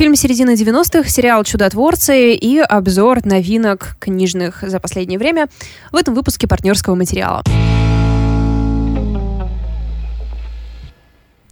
Фильм середины 90-х, сериал «Чудотворцы» и обзор новинок книжных за последнее время в этом выпуске партнерского материала.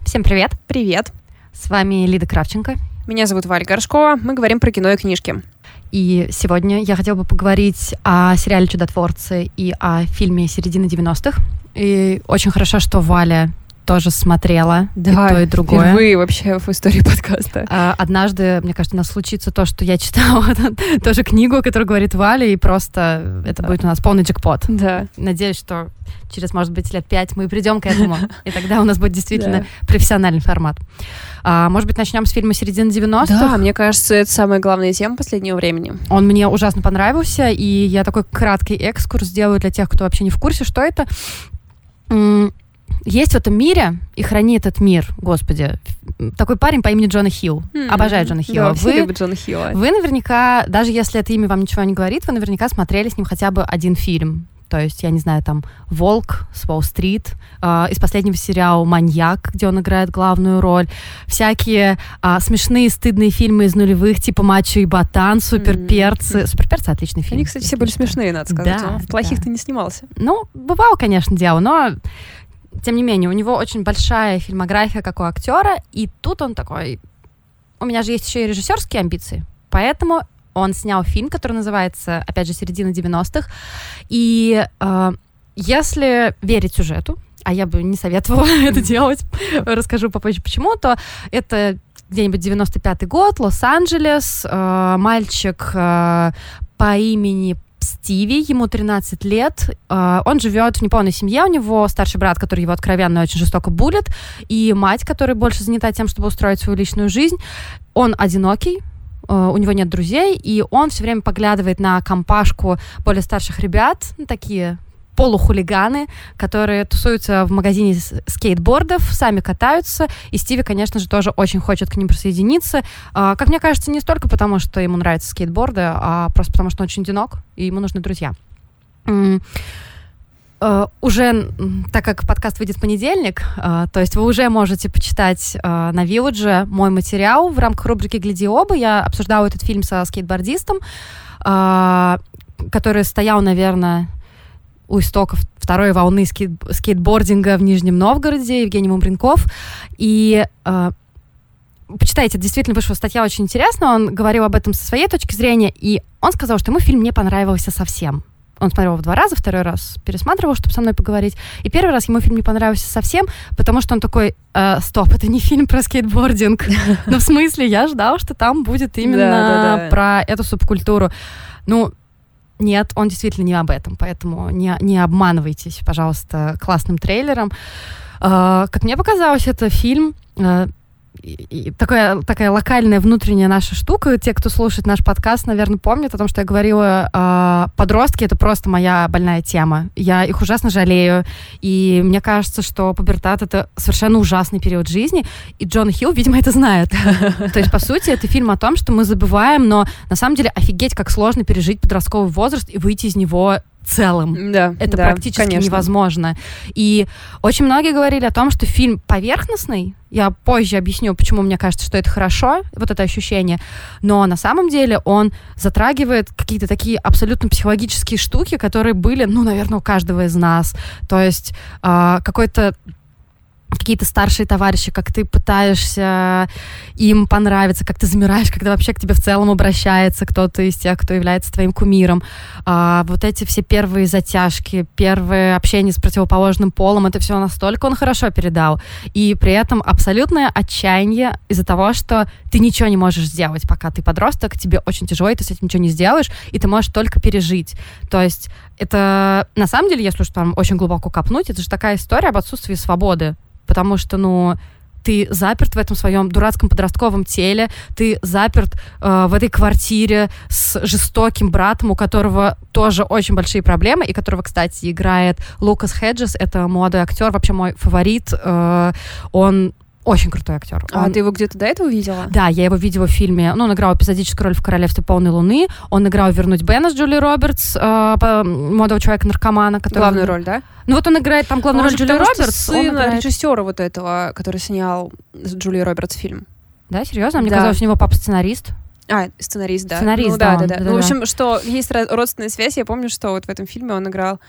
Всем привет! Привет! С вами Лида Кравченко. Меня зовут Валя Горшкова. Мы говорим про кино и книжки. И сегодня я хотела бы поговорить о сериале «Чудотворцы» и о фильме середины 90-х. И очень хорошо, что Валя тоже смотрела да, и то, и другое. Впервые вообще в истории подкаста. А, однажды, мне кажется, у нас случится то, что я читала тоже книгу, которую говорит Валя, и просто это будет у нас полный джекпот. Да. Надеюсь, что через, может быть, лет пять мы придем к этому, и тогда у нас будет действительно профессиональный формат. А, может быть, начнем с фильма «Середина 90-х»? Да, мне кажется, это самая главная тема последнего времени. Он мне ужасно понравился, и я такой краткий экскурс сделаю для тех, кто вообще не в курсе, что это есть в этом мире, и храни этот мир, господи, такой парень по имени Джона Хилл. Mm-hmm. Обожаю Джона Хилла. Да, вы, любят Джона Хилла. Вы наверняка, даже если это имя вам ничего не говорит, вы наверняка смотрели с ним хотя бы один фильм. То есть, я не знаю, там «Волк» с Уолл-стрит, э, из последнего сериала «Маньяк», где он играет главную роль, всякие э, смешные, стыдные фильмы из нулевых, типа «Мачо и Ботан», «Суперперцы». Mm-hmm. «Суперперцы» — отличный фильм. Они, кстати, все были смешные, надо сказать. Да, он в плохих да. ты не снимался. Ну, бывало, конечно, дело, но тем не менее, у него очень большая фильмография, как у актера, и тут он такой... У меня же есть еще и режиссерские амбиции, поэтому он снял фильм, который называется, опять же, «Середина 90-х», и э, если верить сюжету, а я бы не советовала это делать, расскажу попозже почему, то это где-нибудь 95-й год, Лос-Анджелес, э, мальчик э, по имени Стиви, ему 13 лет, э, он живет в неполной семье, у него старший брат, который его откровенно очень жестоко булит, и мать, которая больше занята тем, чтобы устроить свою личную жизнь. Он одинокий, э, у него нет друзей, и он все время поглядывает на компашку более старших ребят, ну, такие полухулиганы, которые тусуются в магазине скейтбордов, сами катаются, и Стиви, конечно же, тоже очень хочет к ним присоединиться. А, как мне кажется, не столько потому, что ему нравятся скейтборды, а просто потому, что он очень одинок, и ему нужны друзья. Uh, уже, так как подкаст выйдет в понедельник, uh, то есть вы уже можете почитать uh, на Вилладже мой материал в рамках рубрики «Гляди оба». Я обсуждала этот фильм со скейтбордистом, который стоял, наверное, у истоков второй волны скейт скейтбординга в Нижнем Новгороде, Евгений Мумринков. И э, почитайте, действительно вышла статья очень интересная, он говорил об этом со своей точки зрения, и он сказал, что ему фильм не понравился совсем. Он смотрел его два раза, второй раз пересматривал, чтобы со мной поговорить. И первый раз ему фильм не понравился совсем, потому что он такой, э, стоп, это не фильм про скейтбординг. Ну, в смысле, я ждал, что там будет именно про эту субкультуру. Ну, нет, он действительно не об этом, поэтому не, не обманывайтесь, пожалуйста, классным трейлером. Uh, как мне показалось, это фильм uh, и такая, такая локальная внутренняя наша штука. Те, кто слушает наш подкаст, наверное, помнят о том, что я говорила, э, подростки — это просто моя больная тема. Я их ужасно жалею. И мне кажется, что пубертат — это совершенно ужасный период жизни. И Джон Хилл, видимо, это знает. То есть, по сути, это фильм о том, что мы забываем, но на самом деле офигеть, как сложно пережить подростковый возраст и выйти из него целым. Да, это да, практически конечно. невозможно. И очень многие говорили о том, что фильм поверхностный. Я позже объясню, почему мне кажется, что это хорошо, вот это ощущение. Но на самом деле он затрагивает какие-то такие абсолютно психологические штуки, которые были, ну, наверное, у каждого из нас. То есть э, какой-то какие-то старшие товарищи, как ты пытаешься им понравиться, как ты замираешь, когда вообще к тебе в целом обращается кто-то из тех, кто является твоим кумиром. А, вот эти все первые затяжки, первое общение с противоположным полом, это все настолько он хорошо передал. И при этом абсолютное отчаяние из-за того, что ты ничего не можешь сделать, пока ты подросток, тебе очень тяжело, и ты с этим ничего не сделаешь, и ты можешь только пережить. То есть это, на самом деле, если уж там очень глубоко копнуть, это же такая история об отсутствии свободы потому что, ну, ты заперт в этом своем дурацком подростковом теле, ты заперт э, в этой квартире с жестоким братом, у которого тоже очень большие проблемы, и которого, кстати, играет Лукас Хеджес, это молодой актер, вообще мой фаворит. Э, он очень крутой актер. А он... ты его где-то до этого видела? Да, я его видела в фильме. Ну, он играл эпизодическую роль в «Королевстве полной луны». Он играл «Вернуть Бена» с Джули Робертс, э, молодого человека-наркомана. Который... Главную роль, да? Ну, вот он играет там главную он роль Джули Робертс. сын играет... режиссера вот этого, который снял с Джули Робертс фильм. Да, серьезно? Мне Да. казалось, у него папа сценарист. А, сценарист, да. Сценарист, ну, да, да, да, да. да, Ну, в общем, что есть ро- родственная связь. Я помню, что вот в этом фильме он играл.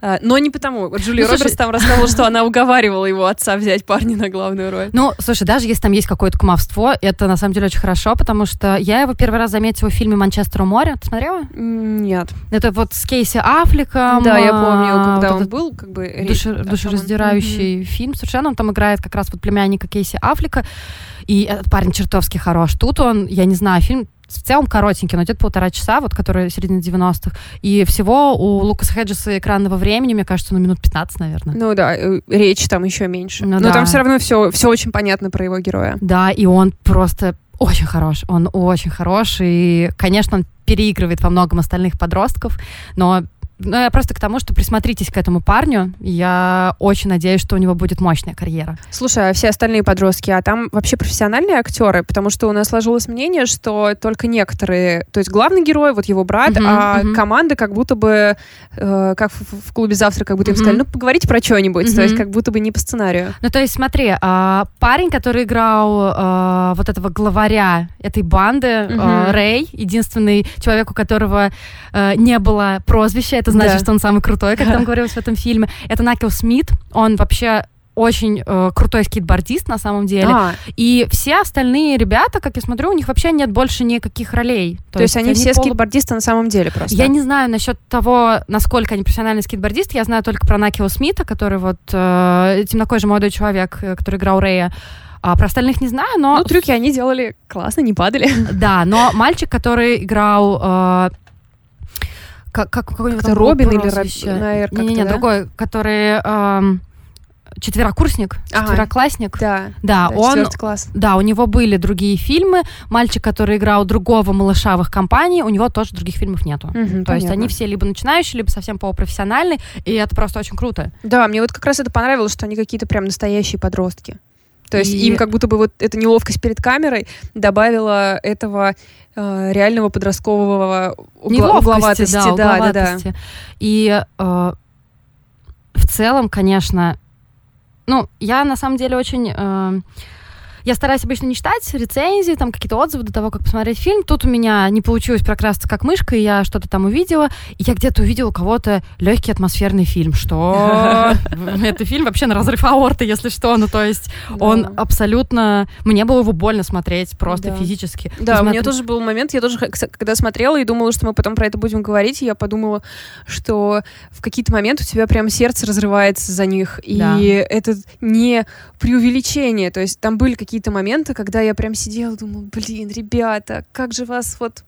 а, но не потому. Джулия Ну, слушай- Робертс там рассказывала, что она уговаривала его отца взять парня на главную роль. Ну, слушай, даже если там есть какое-то кумовство, это на самом деле очень хорошо, потому что я его первый раз заметила в фильме «Манчестер у моря». Ты смотрела? Нет. Это вот с Кейси Аффлеком. да, я а, помню, когда вот он был, как бы... он- душераздирающий фильм совершенно. Он там играет как раз вот племянника Кейси Аффлека. И этот парень чертовски хорош. Тут он, я не знаю, фильм в целом коротенький, но идет полтора часа, вот который середина 90-х. И всего у Лукаса Хеджеса экранного времени, мне кажется, ну минут 15, наверное. Ну да, э, речь там еще меньше. Ну Но да. там все равно все, все очень понятно про его героя. Да, и он просто очень хорош. Он очень хорош. И, конечно, он переигрывает во многом остальных подростков, но ну, я просто к тому, что присмотритесь к этому парню. Я очень надеюсь, что у него будет мощная карьера. Слушай, а все остальные подростки, а там вообще профессиональные актеры? Потому что у нас сложилось мнение, что только некоторые, то есть главный герой, вот его брат, Мгм, а мгм. команда как будто бы, э, как в, в клубе завтра, как будто им Мгм. сказали, ну поговорите про что-нибудь, то есть как будто бы не по сценарию. Ну, то есть, смотри, а, парень, который играл а, вот этого главаря этой банды, а, Мгм. Рэй, единственный человек, у которого а, не было прозвища, это значит, Да. что он самый крутой, как там говорилось в этом фильме. Это Накел Смит, он вообще очень э, крутой скейтбордист на самом деле. А, И все остальные ребята, как я смотрю, у них вообще нет больше никаких ролей. то, есть они все полу- скейтбордисты на самом деле просто. Я не знаю насчет того, насколько они профессиональные скейтбордисты. Я знаю только про Накио Смита, который вот э, темнокожий молодой человек, э, который играл Рэя. А про остальных не знаю, но Ну, трюки они делали классно, не падали. да, но мальчик, который играл э, как, как, какой у него Как-то там было Робин или Роб- прозвище? на «Р» Не-не-не, да? другой, который эм, четверокурсник, Ага. четвероклассник. Да, Да, да, он класс. Да, у него были другие фильмы. Мальчик, который играл другого малыша в их компании, у него тоже других фильмов нету. То есть они все либо начинающие, либо совсем полупрофессиональные, и это просто очень круто. Да, мне вот как раз это понравилось, что они какие-то прям настоящие подростки. То есть И- им как будто бы вот эта неловкость перед камерой добавила этого э, реального подросткового угла- Неловкости, угловатости. да, да, да, да. угловатости. И э, в целом, конечно, ну, я на самом деле очень... э, я стараюсь обычно не читать рецензии, там какие-то отзывы до того, как посмотреть фильм. Тут у меня не получилось прокрасться как мышка, и я что-то там увидела. И я где-то увидела у кого-то легкий атмосферный фильм. Что? Это фильм вообще на разрыв аорты, если что. Ну, то есть он абсолютно... Мне было его больно смотреть просто физически. Да, у меня тоже был момент, я тоже, когда смотрела и думала, что мы потом про это будем говорить, я подумала, что в какие-то моменты у тебя прям сердце разрывается за них, и это не преувеличение, то есть там были какие-то моменты, когда я прям сидела, думала, блин, ребята, как же вас вот...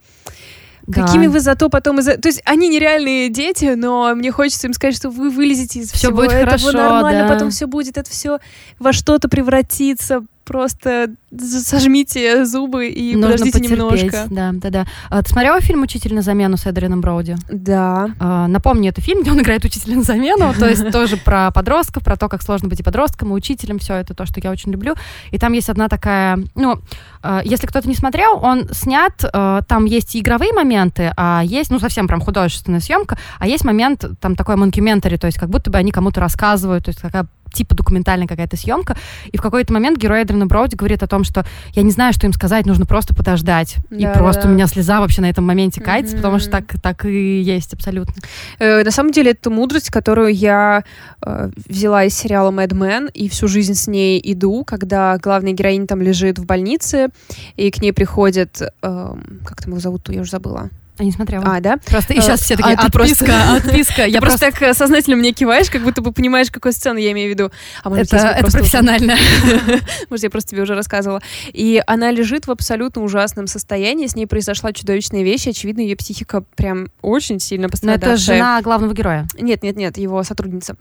Да. Какими вы зато потом из То есть они нереальные дети, но мне хочется им сказать, что вы вылезете из Всё всего будет этого хорошо, нормально, да. потом все будет, это все во что-то превратится. Просто сожмите зубы и Нужно подождите потерпеть. немножко. Да, да, да. А, ты смотрела фильм «Учитель на замену» с Эдрианом Броуди? Да. А, напомню, это фильм, где он играет учителя на замену, то есть тоже про подростков, про то, как сложно быть и подростком, и учителем, все это то, что я очень люблю. И там есть одна такая, ну, э, если кто-то не смотрел, он снят, э, там есть и игровые моменты, а есть, ну, совсем прям художественная съемка, а есть момент, там такой монкюментари, то есть как будто бы они кому-то рассказывают, то есть такая типа документальная какая-то съемка, и в какой-то момент герой Эдриана Броуди говорит о том, что я не знаю, что им сказать, нужно просто подождать. и Да, просто да. у меня слеза вообще на этом моменте катится, потому что так, так и есть абсолютно. Э, на самом деле, это мудрость, которую я э, взяла из сериала Mad Men и всю жизнь с ней иду, когда главная героиня там лежит в больнице, и к ней приходит... эм, как там его зовут? Я уже забыла. Я не смотрела. А, да? Просто и сейчас все а такие, ты отписка, просто- отписка. Я просто так сознательно мне киваешь, как будто бы понимаешь, какую сцену я имею в виду. А может, Это, профессионально. Может, я просто тебе уже рассказывала. И она лежит в абсолютно ужасном состоянии. С ней произошла чудовищная вещь. Очевидно, ее психика прям очень сильно Но это жена главного героя. Нет, нет, нет, его сотрудница.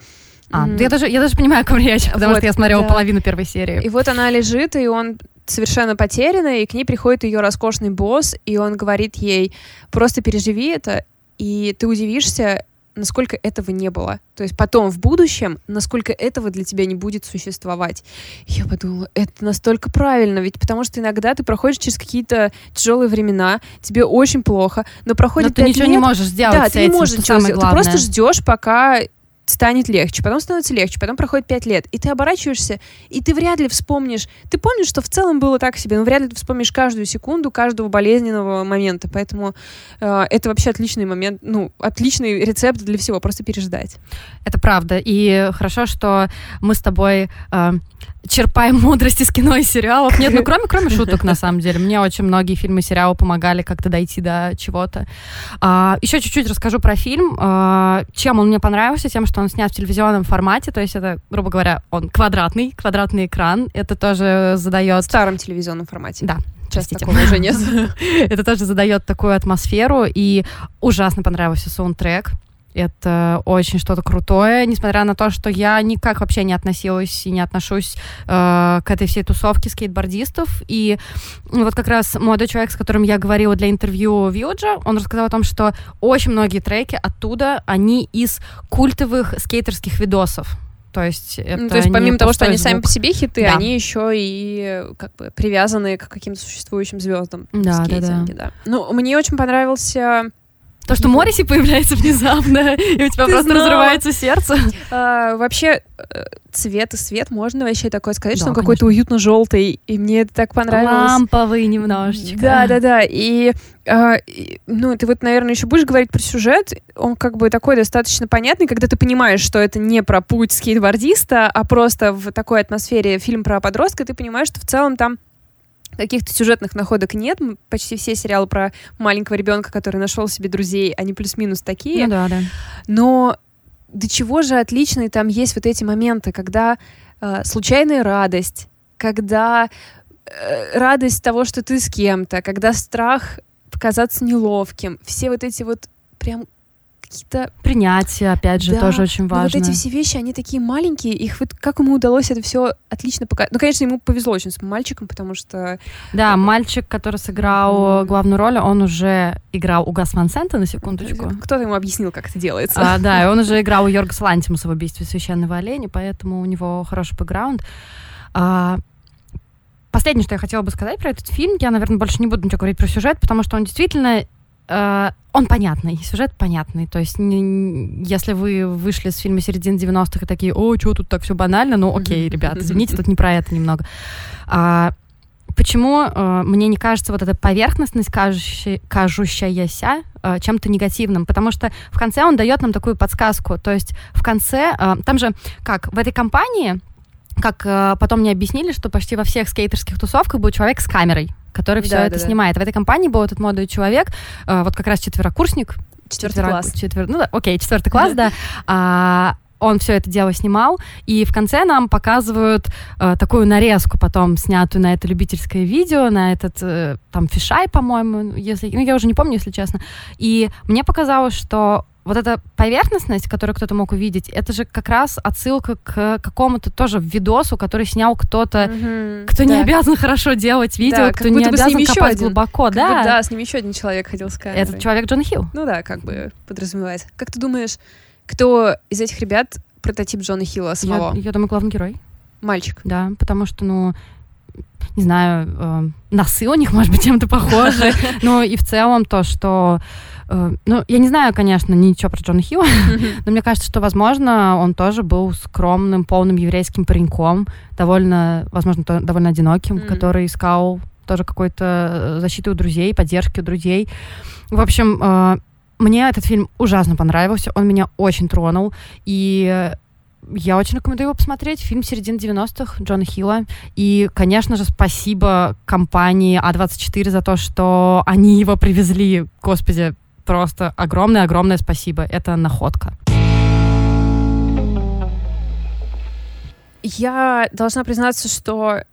А, Мгм. я даже, я даже понимаю, о ком речь, потому Вот, что я смотрела да. половину первой серии. И вот она лежит, и он совершенно потеряна, и к ней приходит ее роскошный босс, и он говорит ей, просто переживи это, и ты удивишься, насколько этого не было. То есть потом, в будущем, насколько этого для тебя не будет существовать. Я подумала, это настолько правильно, ведь потому что иногда ты проходишь через какие-то тяжелые времена, тебе очень плохо, но Но проходит ты пять ничего не лет, можешь сделать да, с ты не этим, можешь что ничего сделать. Ты просто главное. ждешь, пока станет легче, потом становится легче, потом проходит пять лет, и ты оборачиваешься, и ты вряд ли вспомнишь, ты помнишь, что в целом было так себе, но вряд ли ты вспомнишь каждую секунду, каждого болезненного момента, поэтому э, это вообще отличный момент, ну, отличный рецепт для всего, просто переждать. Это правда, и хорошо, что мы с тобой э, черпаем мудрость из кино и сериалов. Нет, ну кроме, кроме шуток, на самом деле. Мне очень многие фильмы и сериалы помогали как-то дойти до чего-то. А, еще чуть-чуть расскажу про фильм. А, чем он мне понравился? Тем, что он снят в телевизионном формате, то есть это, грубо говоря, он квадратный, квадратный экран. Это тоже задает... В старом телевизионном формате. Да, Сейчас такого уже нет. Это тоже задает такую атмосферу, и ужасно понравился саундтрек. Это очень что-то крутое, несмотря на то, что я никак вообще не относилась и не отношусь э, к этой всей тусовке скейтбордистов. И вот как раз молодой человек, с которым я говорила для интервью Вьюджа, он рассказал о том, что очень многие треки оттуда, они из культовых скейтерских видосов. То есть, это ну, то есть помимо того, что они звук. сами по себе хиты, Да. они еще и как бы привязаны к каким-то существующим звездам Да, в да, да. да. Ну, мне очень понравился То, что Морриси появляется внезапно, и у тебя Ты просто знала. разрывается сердце. а, вообще э, цвет и свет, можно вообще такое сказать, Да, что он какой-то уютно-желтый, и мне это так понравилось. Ламповый немножечко. Да, да, да. И, а, и, ну, ты вот, наверное, еще будешь говорить про сюжет. Он как бы такой достаточно понятный, когда ты понимаешь, что это не про путь скейтбордиста, а просто в такой атмосфере фильм про подростка, ты понимаешь, что в целом там каких-то сюжетных находок нет. Почти все сериалы про маленького ребенка, который нашел себе друзей, они плюс-минус такие. Ну да, да. Но до чего же отличные там есть вот эти моменты, когда э, случайная радость, когда э, радость того, что ты с кем-то, когда страх показаться неловким, все вот эти вот прям какие-то Принятие, опять же, Да, тоже очень ну, важно. вот эти все вещи, они такие маленькие, их вот как ему удалось это все отлично показать. Ну, конечно, ему повезло очень с мальчиком, потому что Да, мальчик, который сыграл главную роль, он уже играл у Гас Ван Сента, на секундочку. кто-то ему объяснил, как это делается. А, да, и он уже играл у Йоргаса Лантимуса в «Убийстве священного оленя», поэтому у него хороший бэкграунд. А, последнее, что я хотела бы сказать про этот фильм, я, наверное, больше не буду ничего говорить про сюжет, потому что он действительно он понятный, сюжет понятный. То есть, не- если вы вышли с фильма середины 90-х и такие, о, что тут так все банально, ну окей, ребят, извините, тут не про это немного. А, почему э, мне не кажется вот эта поверхностность, кажущая- кажущаяся э, чем-то негативным? Потому что в конце он дает нам такую подсказку. То есть в конце, э, там же, как в этой компании, как э, потом мне объяснили, что почти во всех скейтерских тусовках был человек с камерой, который все Да, это да, снимает. В этой компании был этот молодой человек, э, вот как раз четверокурсник, Четвертый четверо- класс. четвер- ну да, окей, четвертый класс, да. А, он все это дело снимал, и в конце нам показывают э, такую нарезку потом, снятую на это любительское видео, на этот э, там фишай, по-моему, если, ну я уже не помню, если честно. И мне показалось, что вот эта поверхностность, которую кто-то мог увидеть, это же как раз отсылка к какому-то тоже видосу, который снял кто-то, Мгм. кто не Да. обязан хорошо делать видео, Да, кто не обязан еще копать один. глубоко, Как бы, да. да, с ним еще один человек ходил с камерой. Этот человек Джон Хилл. Ну да, как бы подразумевается. Как ты думаешь, кто из этих ребят прототип Джона Хилла Я, самого? я думаю, главный герой. Мальчик. Да, потому что, ну, не знаю, э, носы у них, может быть, чем-то похожи. Ну, и в целом то, что... э, ну, я не знаю, конечно, ничего про Джона Хилла, но мне кажется, что, возможно, он тоже был скромным, полным еврейским пареньком, довольно, возможно, то- довольно одиноким, Мгм. который искал тоже какой-то э, защиты у друзей, поддержки у друзей. В общем, э, мне этот фильм ужасно понравился, он меня очень тронул, и я очень рекомендую его посмотреть. Фильм середины 90-х Джона Хилла. И, конечно же, спасибо компании А24 за то, что они его привезли. Господи, просто огромное-огромное спасибо. Это находка. Я должна признаться, что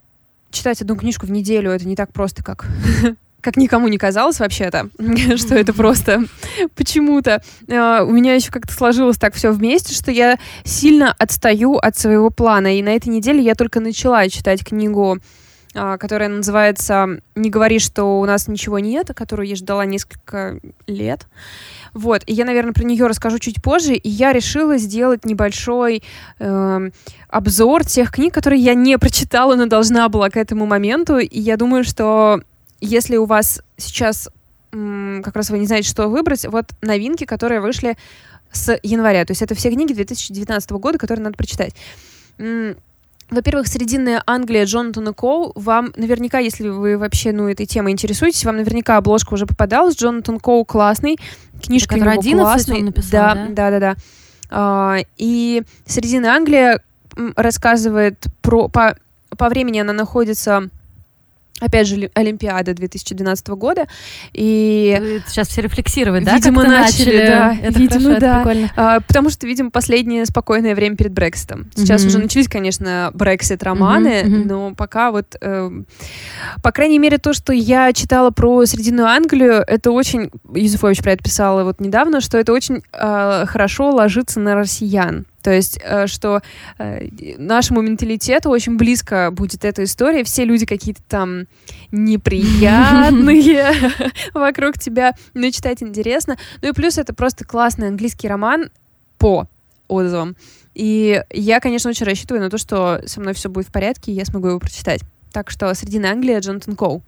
читать одну книжку в неделю это не так просто, как как никому не казалось вообще-то, что это просто почему-то. э, У меня еще как-то сложилось так все вместе, что я сильно отстаю от своего плана. И на этой неделе я только начала читать книгу, которая называется «Не говори, что у нас ничего нет», которую я ждала несколько лет. Вот, и я, наверное, про нее расскажу чуть позже. И я решила сделать небольшой эм, обзор тех книг, которые я не прочитала, но должна была к этому моменту. И я думаю, что если у вас сейчас как раз вы не знаете, что выбрать, вот новинки, которые вышли с января. То есть это все книги 2019 года, которые надо прочитать. Во-первых, «Срединная Англия» Джонатана Коу. Вам наверняка, если вы вообще ну, этой темой интересуетесь, вам наверняка обложка уже попадалась. Джонатан Коу классный, книжка у него классная. Написал, да, да, да, да, да. А, и «Срединная Англия» рассказывает про... По, по времени она находится опять же, Олимпиада 2012 года. И сейчас все рефлексировать, да? Видимо, начали, начали, да. Это видимо, хорошо, да. Это прикольно. А, потому что, видимо, последнее спокойное время перед Брекситом. Сейчас mm-hmm. уже начались, конечно, Брексит-романы, mm-hmm, mm-hmm. но пока вот, э, по крайней мере, то, что я читала про Срединную Англию, это очень, Юзефович про это писала вот недавно, что это очень э, хорошо ложится на россиян. То есть, э, что э, нашему менталитету очень близко будет эта история. Все люди какие-то там неприятные вокруг тебя, но читать интересно. Ну и плюс это просто классный английский роман по отзывам. И я, конечно, очень рассчитываю на то, что со мной все будет в порядке, и я смогу его прочитать. Так что «Средина Англия» Джонатан Коу.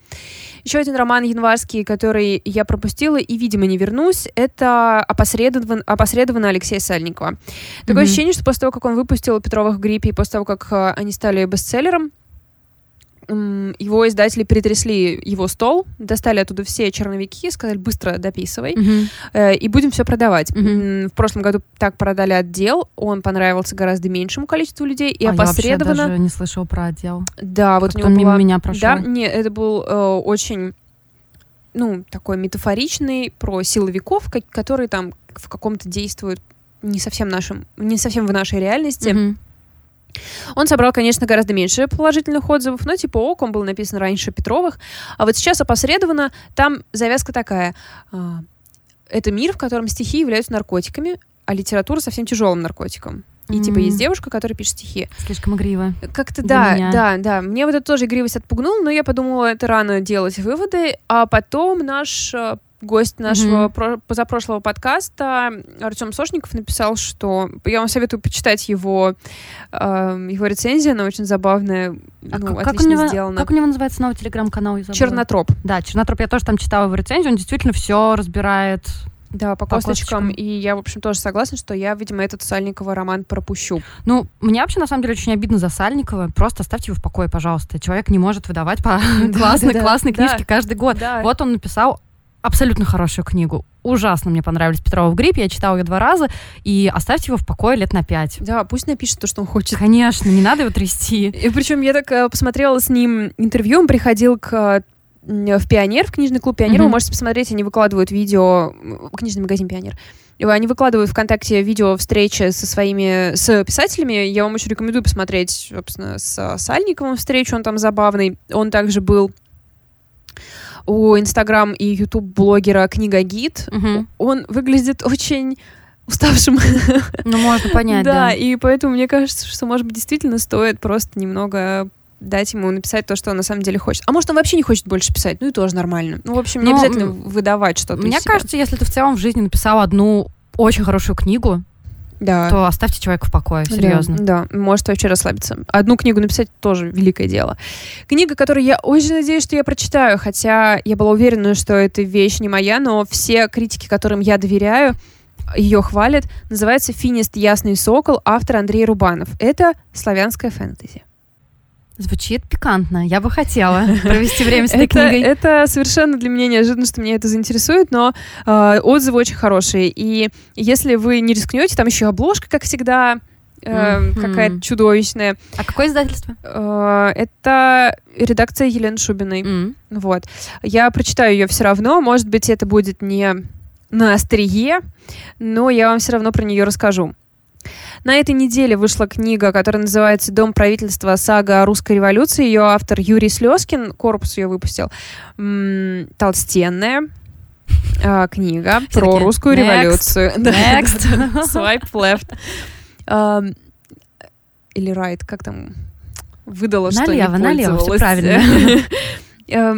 Еще один роман январский, который я пропустила и, видимо, не вернусь, это «Опосредован, опосредованно Алексея Сальникова. Такое mm-hmm. ощущение, что после того, как он выпустил «Петровых в гриппе» и после того, как э, они стали бестселлером, его издатели перетрясли его стол, достали оттуда все черновики, сказали, быстро дописывай, mm-hmm. и будем все продавать. Mm-hmm. В прошлом году так продали отдел, он понравился гораздо меньшему количеству людей, и а опосредованно... я даже не слышала про отдел. Да, вот у него мимо была... меня прошел. Да, нет, это был э, очень ну, такой метафоричный про силовиков, которые там в каком-то действуют не совсем нашим, не совсем в нашей реальности. Mm-hmm. Он собрал, конечно, гораздо меньше положительных отзывов, но типа ок, он был написан раньше Петровых. А вот сейчас опосредованно там завязка такая. А, это мир, в котором стихи являются наркотиками, а литература совсем тяжелым наркотиком. И mm-hmm. типа есть девушка, которая пишет стихи. Слишком игриво. Как-то да, меня. да, да. Мне вот это тоже игривость отпугнула, но я подумала, это рано делать выводы. А потом наш а, гость нашего mm-hmm. про- позапрошлого подкаста Артем Сошников написал, что я вам советую почитать его э, его рецензию, она очень забавная, а ну, как, отлично у него, сделана. Как у него называется новый телеграм-канал? Чернотроп. Да, Чернотроп. Я тоже там читала его рецензию, он действительно все разбирает да, по, по косточкам. косточкам. И я, в общем, тоже согласна, что я, видимо, этот Сальникова роман пропущу. Ну, мне вообще, на самом деле, очень обидно за Сальникова. Просто оставьте его в покое, пожалуйста. Человек не может выдавать по классной, классной книжке каждый год. Вот он написал абсолютно хорошую книгу. Ужасно мне понравились Петрова в гриппе. Я читала ее два раза. И оставьте его в покое лет на пять. Да, пусть напишет то, что он хочет. Конечно, не надо его трясти. И причем я так э, посмотрела с ним интервью. Он приходил к в Пионер, в книжный клуб Пионер. Mm-hmm. Вы можете посмотреть, они выкладывают видео, книжный магазин Пионер. Они выкладывают ВКонтакте видео встречи со своими с писателями. Я вам очень рекомендую посмотреть, собственно, с Сальниковым встречу. Он там забавный. Он также был у Инстаграм и Ютуб блогера Книга Гид. Угу. Он выглядит очень уставшим. Ну, можно понять, да. Да, и поэтому мне кажется, что, может быть, действительно стоит просто немного дать ему написать то, что он на самом деле хочет. А может, он вообще не хочет больше писать, ну и тоже нормально. Ну, в общем, не Но обязательно выдавать что-то Мне кажется, если ты в целом в жизни написал одну очень хорошую книгу, да. то оставьте человека в покое, серьезно. Да, да, может вообще расслабиться. Одну книгу написать тоже великое дело. Книга, которую я очень надеюсь, что я прочитаю, хотя я была уверена, что эта вещь не моя, но все критики, которым я доверяю, ее хвалят, называется «Финист. Ясный сокол», автор Андрей Рубанов. Это славянская фэнтези. Звучит пикантно. Я бы хотела провести время с этой книгой. Это совершенно для меня неожиданно, что меня это заинтересует, но э, отзывы очень хорошие. И если вы не рискнете, там еще обложка, как всегда, э, mm-hmm. какая-то чудовищная. А какое издательство? Э, это редакция Елены Шубиной. Mm-hmm. Вот. Я прочитаю ее все равно. Может быть, это будет не на острие, но я вам все равно про нее расскажу. На этой неделе вышла книга, которая называется «Дом правительства. Сага о русской революции». Ее автор Юрий Слезкин, корпус ее выпустил. Толстенная э, книга про русскую революцию. Next. Swipe left. Или right, как там? Выдала, что налево, не налево, все правильно.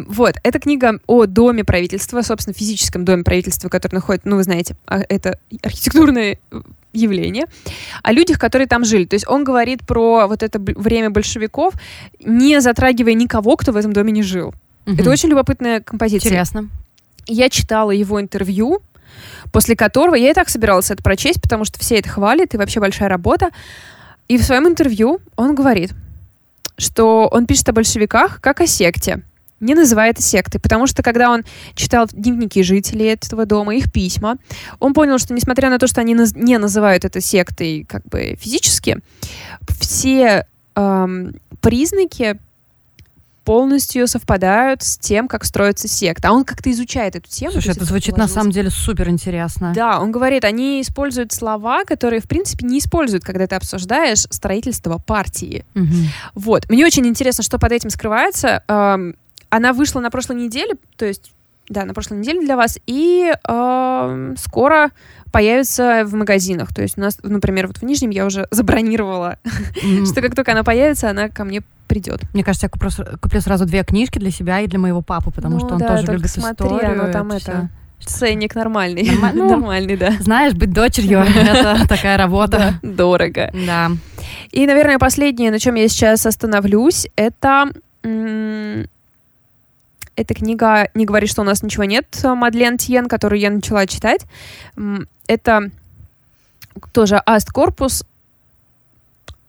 Вот, эта книга о доме правительства, собственно, физическом доме правительства, который находится, ну, вы знаете, а, это архитектурное явление, о людях, которые там жили. То есть он говорит про вот это время большевиков, не затрагивая никого, кто в этом доме не жил. Угу. Это очень любопытная композиция. Интересно. Я читала его интервью, после которого я и так собиралась это прочесть, потому что все это хвалят, и вообще большая работа. И в своем интервью он говорит, что он пишет о большевиках как о секте, не называя это сектой, потому что когда он читал дневники жителей этого дома, их письма, он понял, что несмотря на то, что они не называют это сектой как бы физически, все эм, признаки полностью совпадают с тем, как строится секта. А он как-то изучает эту тему. Слушай, это звучит на самом деле супер интересно. Да, он говорит, они используют слова, которые, в принципе, не используют, когда ты обсуждаешь строительство партии. Угу. Вот. Мне очень интересно, что под этим скрывается. Эм, она вышла на прошлой неделе, то есть, да, на прошлой неделе для вас, и э, скоро появится в магазинах. То есть у нас, например, вот в Нижнем я уже забронировала, mm-hmm. что как только она появится, она ко мне придет. Мне кажется, я куплю, куплю сразу две книжки для себя и для моего папы, потому ну, что он да, тоже любит смотри, историю. Оно там это... Все. Ценник нормальный. Норма... Ну, нормальный, да. Знаешь, быть дочерью — это такая работа. Дорого. Да. И, наверное, последнее, на чем я сейчас остановлюсь, это эта книга «Не говори, что у нас ничего нет» Мадлен Тьен, которую я начала читать. Это тоже Аст Корпус.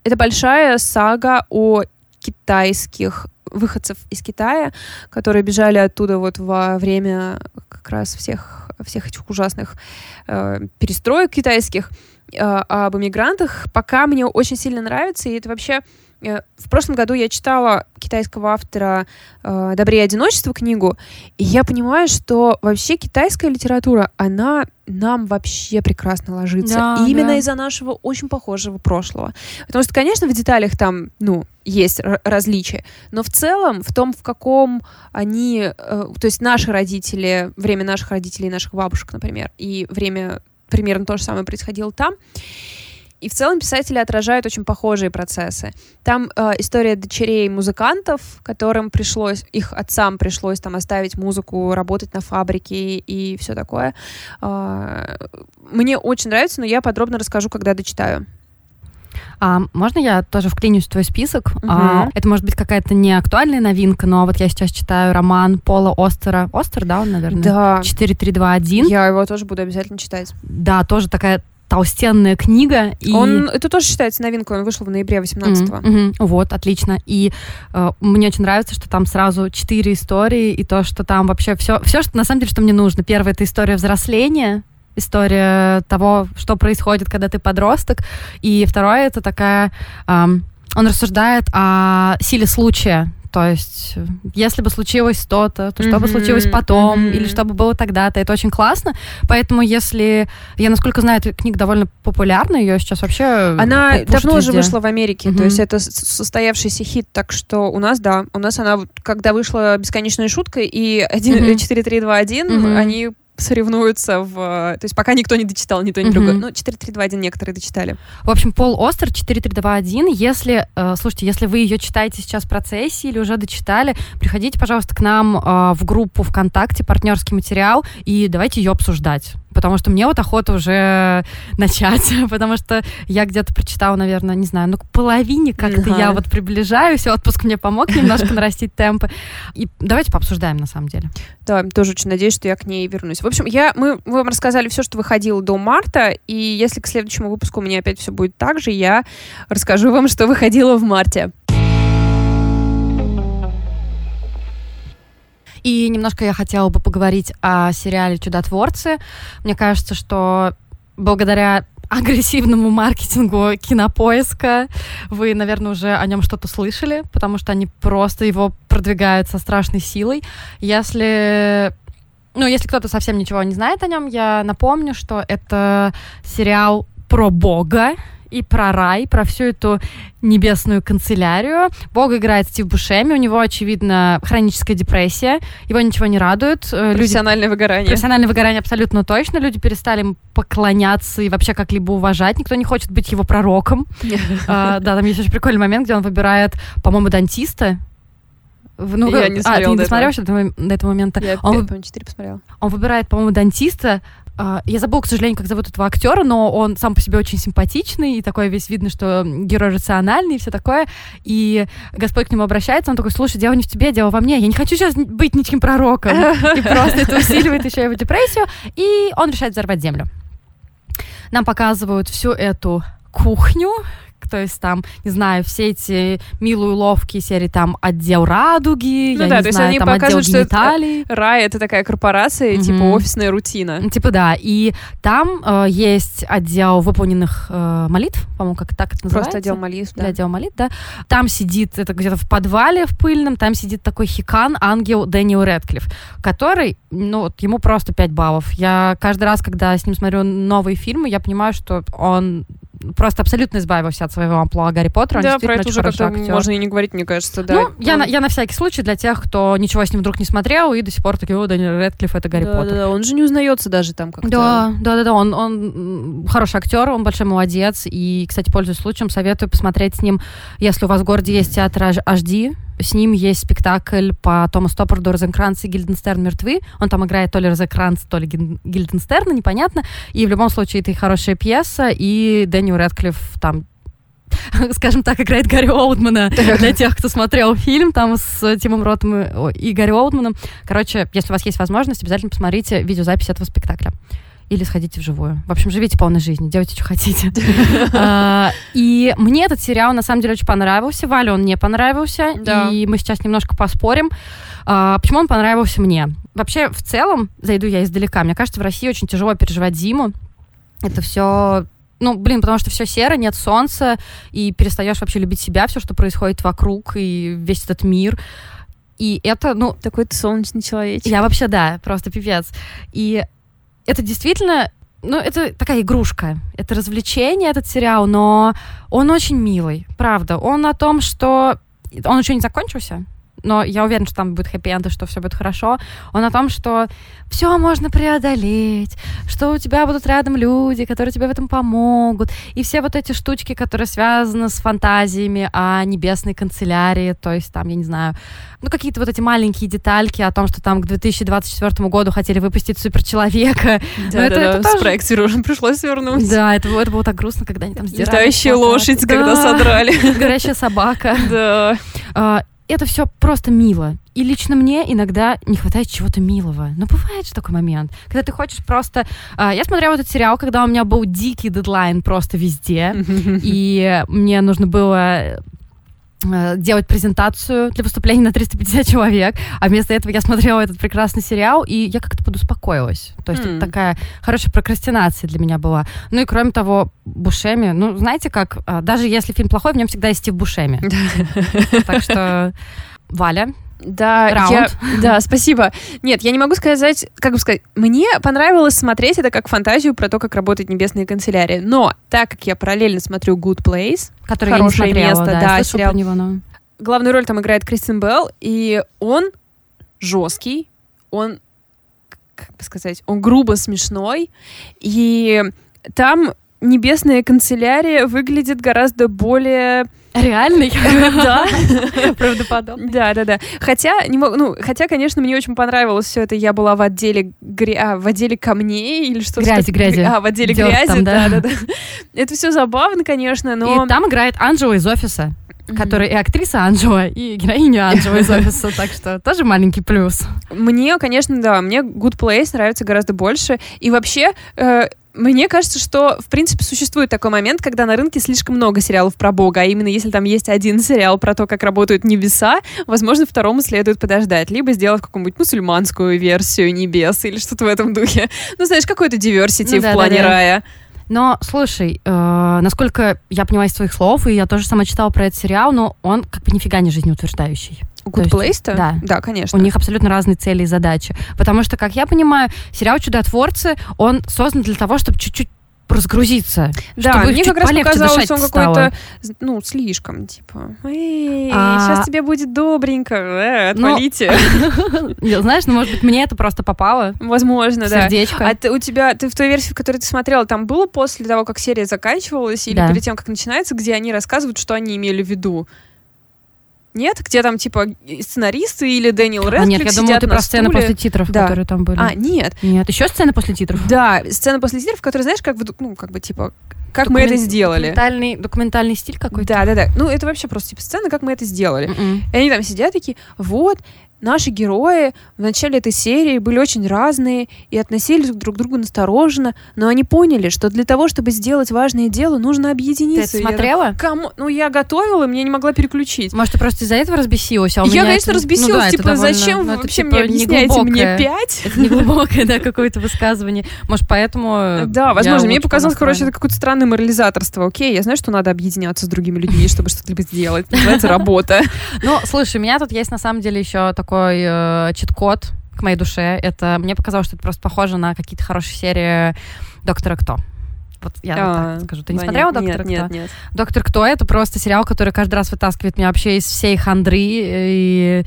Это большая сага о китайских выходцев из Китая, которые бежали оттуда вот во время как раз всех, всех этих ужасных э, перестроек китайских, э, об иммигрантах. Пока мне очень сильно нравится, и это вообще Э, в прошлом году я читала китайского автора э, «Добрее одиночество» книгу, и я понимаю, что вообще китайская литература, она нам вообще прекрасно ложится. Да, и именно да. из-за нашего очень похожего прошлого. Потому что, конечно, в деталях там, ну, есть различия, но в целом в том, в каком они, э, то есть наши родители, время наших родителей, наших бабушек, например, и время примерно то же самое происходило там, и в целом писатели отражают очень похожие процессы. Там э, история дочерей музыкантов, которым пришлось, их отцам пришлось там оставить музыку, работать на фабрике и все такое. Э, мне очень нравится, но я подробно расскажу, когда дочитаю. А, можно я тоже вклинюсь в твой список? Угу. А, это может быть какая-то не актуальная новинка, но вот я сейчас читаю роман Пола Остера. Остер, да, он, наверное? Да. 4321. Я его тоже буду обязательно читать. Да, тоже такая толстенная книга. И... Он, это тоже считается новинкой, он вышел в ноябре 18-го. Mm-hmm. Вот, отлично. И э, мне очень нравится, что там сразу четыре истории, и то, что там вообще все, все, что на самом деле, что мне нужно. Первое — это история взросления, история того, что происходит, когда ты подросток. И второе — это такая... Эм, он рассуждает о силе случая, то есть, если бы случилось то-то, то что бы случилось потом, mm-hmm. или что бы было тогда-то, это очень классно. Поэтому, если... Я, насколько знаю, эта книга довольно популярна, ее сейчас вообще Она давно везде. уже вышла в Америке, mm-hmm. то есть это состоявшийся хит, так что у нас, да, у нас она, когда вышла «Бесконечная шутка» и 1, mm-hmm. 4321, mm-hmm. они соревнуются в... То есть пока никто не дочитал, ни то, ни mm-hmm. другое. Ну, 4-3-2-1 некоторые дочитали. В общем, Пол Остер 4-3-2-1. Если, э, слушайте, если вы ее читаете сейчас в процессе или уже дочитали, приходите, пожалуйста, к нам э, в группу ВКонтакте «Партнерский материал» и давайте ее обсуждать потому что мне вот охота уже начать, потому что я где-то прочитала, наверное, не знаю, ну, к половине как-то ага. я вот приближаюсь, отпуск мне помог немножко нарастить темпы. И давайте пообсуждаем, на самом деле. Да, тоже очень надеюсь, что я к ней вернусь. В общем, я, мы, мы вам рассказали все, что выходило до марта, и если к следующему выпуску у меня опять все будет так же, я расскажу вам, что выходило в марте. И немножко я хотела бы поговорить о сериале «Чудотворцы». Мне кажется, что благодаря агрессивному маркетингу кинопоиска. Вы, наверное, уже о нем что-то слышали, потому что они просто его продвигают со страшной силой. Если ну, если кто-то совсем ничего не знает о нем, я напомню, что это сериал про Бога, и про рай, про всю эту небесную канцелярию. Бог играет Стив Бушеми, у него, очевидно, хроническая депрессия, его ничего не радует. Э, профессиональное люди... выгорание. Профессиональное выгорание абсолютно точно. Люди перестали им поклоняться и вообще как-либо уважать. Никто не хочет быть его пророком. А, да, там есть очень прикольный момент, где он выбирает, по-моему, дантиста, ну, я не а, ты не досмотрел до, этого момента? Я, он, 4 посмотрела. Он выбирает, по-моему, дантиста, А, я забыла, к сожалению, как зовут этого актера, но он сам по себе очень симпатичный, и такой весь видно, что герой рациональный и все такое. И Господь к нему обращается, он такой, слушай, дело не в тебе, дело во мне, я не хочу сейчас быть ничьим пророком. И просто это усиливает еще его депрессию, и он решает взорвать землю. Нам показывают всю эту кухню, то есть там, не знаю, все эти милые уловки серии там отдел радуги, ну, я да, не то есть знаю, они там отдел показывают, что это- гениталий. Рай — это такая корпорация, Мгм. типа офисная рутина. Ну, Типа да, и там э, есть отдел выполненных э, молитв, по-моему, как так это называется. Просто отдел молитв, Для да. отдела молитв, да. Там сидит, это где-то в подвале в пыльном, там сидит такой хикан, ангел Дэниел Рэдклифф, который, ну, вот ему просто 5 баллов. Я каждый раз, когда с ним смотрю новые фильмы, я понимаю, что он просто абсолютно избавился от своего амплуа Гарри Поттера. Он Да, про это уже как-то актер. можно и не говорить, мне кажется, да. Ну, я, Он- на, я на всякий случай для тех, кто ничего с ним вдруг не смотрел и до сих пор такие, о, Дэниел Рэдклифф, это Гарри да, Поттер. да, да, он же не узнается даже там как-то. Да, да, да, да, он, он хороший актер, он большой молодец. И, кстати, пользуясь случаем, советую посмотреть с ним, если у вас в городе есть театр HD, с ним есть спектакль по Тому Стоппарду «Розенкранц и Гильденстерн мертвы». Он там играет то ли Розенкранц, то ли Гильденстерна, непонятно. И в любом случае это и хорошая пьеса, и Дэниел Рэдклифф там скажем так, играет Гарри Олдмана для тех, кто смотрел фильм там с Тимом Ротом и Гарри Олдманом. Короче, если у вас есть возможность, обязательно посмотрите видеозапись этого спектакля. Или сходите вживую. В общем, живите полной жизнью, делайте, что хотите. А, И мне этот сериал, на самом деле, очень понравился. Вале он не понравился. И мы сейчас немножко поспорим. А, Почему он понравился мне? Вообще, в целом, зайду я издалека. Мне кажется, в России очень тяжело переживать зиму. Это все ну, блин, потому что все серо, нет солнца, и перестаешь вообще любить себя, все, что происходит вокруг, и весь этот мир. И это, ну, Такой ты солнечный человечек. я вообще, да, просто пипец. И это действительно, ну, это такая игрушка. Это развлечение, этот сериал, но он очень милый, правда. Он о том, что... Он еще не закончился, но я уверена, что там будет хэппи-энд, и что все будет хорошо. Он о том, что все можно преодолеть, что у тебя будут рядом люди, которые тебе в этом помогут. И все вот эти штучки, которые связаны с фантазиями о небесной канцелярии, то есть там, я не знаю, ну какие-то вот эти маленькие детальки о том, что там к 2024 году хотели выпустить суперчеловека. Да, это- да, это да, тоже- с уже пришлось свернуть. Да, это, это было так грустно, когда они там сдирали. Летающая лошадь, когда Да. содрали. Горящая собака. Да. Это все просто мило. И лично мне иногда не хватает чего-то милого. Но бывает же такой момент, когда ты хочешь просто... а, я смотрела этот сериал, когда у меня был дикий дедлайн просто везде, и мне нужно было делать презентацию для выступления на 350 человек, а вместо этого я смотрела этот прекрасный сериал, и я как-то подуспокоилась. То есть М. это такая хорошая прокрастинация для меня была. Ну и кроме того, Бушеми, ну знаете как, а, даже если фильм плохой, в нем всегда есть Стив Бушеми. Так что, Валя, Да, я, Раунд. да, спасибо. Нет, я не могу сказать, как бы сказать, мне понравилось смотреть это как фантазию про то, как работает небесная канцелярия. Но так как я параллельно смотрю Good Place, который я не Хорошее смотрела, место, да, да, я сериал. него, но... главную роль там играет Кристин Белл, и он жесткий, он, как бы сказать, он грубо смешной, и там небесная канцелярия выглядит гораздо более... Реальный? Да. Правдоподобный. Да, да, да. Хотя, не мог, ну, хотя, конечно, мне очень понравилось все это. Я была в отделе гря... а, в отделе камней или что-то. Грязи, грязи. А, в отделе Дёрт грязи, там, да. да, да, да. Это все забавно, конечно, но. И там играет Анджела из офиса, которая и актриса Анджела, и героиня Анджела из офиса, так что тоже маленький плюс. Мне, конечно, да, мне Good Place нравится гораздо больше. И вообще, э, мне кажется, что, в принципе, существует такой момент, когда на рынке слишком много сериалов про Бога, а именно если там есть один сериал про то, как работают небеса, возможно, второму следует подождать, либо сделать какую-нибудь мусульманскую версию небес или что-то в этом духе. Ну, знаешь, какой-то диверсити Ну в да, плане да, да. рая. Но, слушай, э, насколько я поняла из твоих слов, и я тоже сама читала про этот сериал, но он как бы нифига не жизнеутверждающий. Good То Place-то? да. Да, конечно. У них абсолютно разные цели и задачи. Потому что, как я понимаю, сериал «Чудотворцы», он создан для того, чтобы чуть-чуть разгрузиться. Да, чтобы мне как раз показалось, он какой-то, ну, слишком, типа, эй, А- сейчас тебе будет добренько, э, Ну, отвалите. Знаешь, ну, может быть, мне это просто попало Возможно, да. сердечко. А ты, у тебя, ты в той версии, в которой ты смотрела, там было после того, как серия заканчивалась, или перед тем, как начинается, где они рассказывают, что они имели в виду? Нет? Где там, типа, сценаристы или Дэниел Рэдклифф А нет, я думала, ты про сцены после титров, Да. которые там были. А, нет. Нет, еще сцены после титров. Да, сцена после титров, которая, знаешь, как, ну, как бы, типа, как мы это сделали. Документальный, документальный стиль какой-то. Да, да, да. Ну, это вообще просто, типа, сцена, как мы это сделали. М-м. И они там сидят такие, вот, наши герои в начале этой серии были очень разные и относились друг к другу настороженно, но они поняли, что для того, чтобы сделать важное дело, нужно Ты объединиться. это И я смотрела? так, «Кому?» Ну, я готовила, мне не могла переключить. Может, ты просто из-за этого разбесилась? А у я, меня конечно, это- ну разбесилась, да, это типа, довольно- зачем ну, вы это, вообще типа, мне объясняете мне пять? Это неглубокое, да, какое-то высказывание. Может, поэтому... Да, я возможно, мне показалось, короче, это какое-то странное морализаторство. Окей, я знаю, что надо объединяться с другими людьми, чтобы что-либо сделать. Называется работа. Ну, слушай, у меня тут есть на самом деле еще такой э, чит-код к моей душе. Это мне показалось, что это просто похоже на какие-то хорошие серии Доктора Кто. Вот я А, так скажу. Ты не понятно. смотрела Доктора Нет, Кто? нет, нет. Доктор Кто это просто сериал, который каждый раз вытаскивает меня вообще из всей хандры и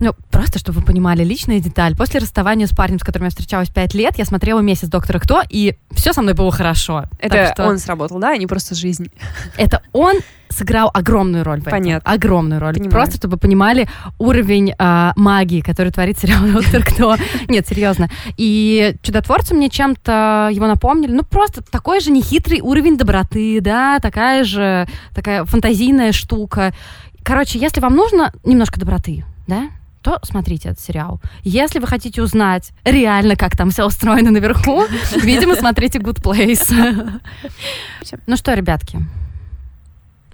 ну, просто, чтобы вы понимали, личная деталь. После расставания с парнем, с которым я встречалась пять лет, я смотрела месяц «Доктора Кто», и все со мной было хорошо. Это Так что он сработал, да, а не просто жизнь. это он сыграл огромную роль в этом. Понятно. Огромную роль. Понимаю. Просто, чтобы понимали уровень а, магии, который творит сериал «Доктор Кто». Нет, серьезно. И «Чудотворцы» мне чем-то его напомнили. Ну, просто такой же нехитрый уровень доброты, да, такая же такая фантазийная штука. Короче, если вам нужно немножко доброты, да, то смотрите этот сериал. Если вы хотите узнать реально, как там все устроено наверху, видимо, смотрите Good Place. Ну что, ребятки,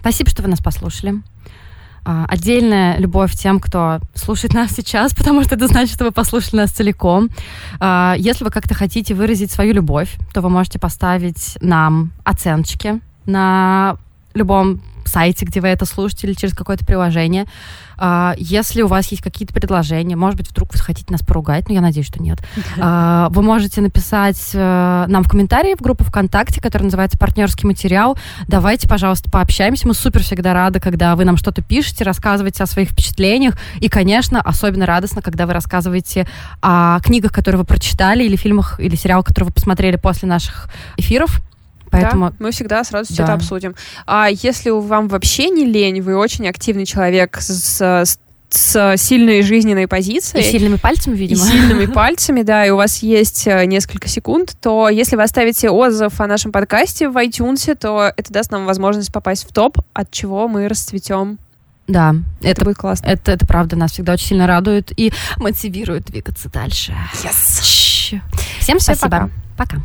спасибо, что вы нас послушали. А, Отдельная любовь тем, кто слушает нас сейчас, потому что это значит, что вы послушали нас целиком. А, Если вы как-то хотите выразить свою любовь, то вы можете поставить нам оценочки на любом сайте, где вы это слушаете, или через какое-то приложение. А, Если у вас есть какие-то предложения, может быть, вдруг вы хотите нас поругать, но я надеюсь, что нет. А, Вы можете написать э, нам в комментарии в группу ВКонтакте, которая называется «Партнерский материал». Давайте, пожалуйста, пообщаемся. Мы супер всегда рады, когда вы нам что-то пишете, рассказываете о своих впечатлениях. И, конечно, особенно радостно, когда вы рассказываете о книгах, которые вы прочитали, или фильмах, или сериалах, которые вы посмотрели после наших эфиров. Поэтому Да, мы всегда с радостью Да. это обсудим. А если вам вообще не лень, вы очень активный человек с, с- с сильной жизненной и позицией, сильными пальцами, и видимо. сильными пальцами, да, и у вас есть э, несколько секунд, то если вы оставите отзыв о нашем подкасте в iTunes, то это даст нам возможность попасть в топ, от чего мы расцветем. Да, Это, это, будет классно. это, это правда нас всегда очень сильно радует и мотивирует двигаться дальше. Yes. Всем спасибо. пока. Пока.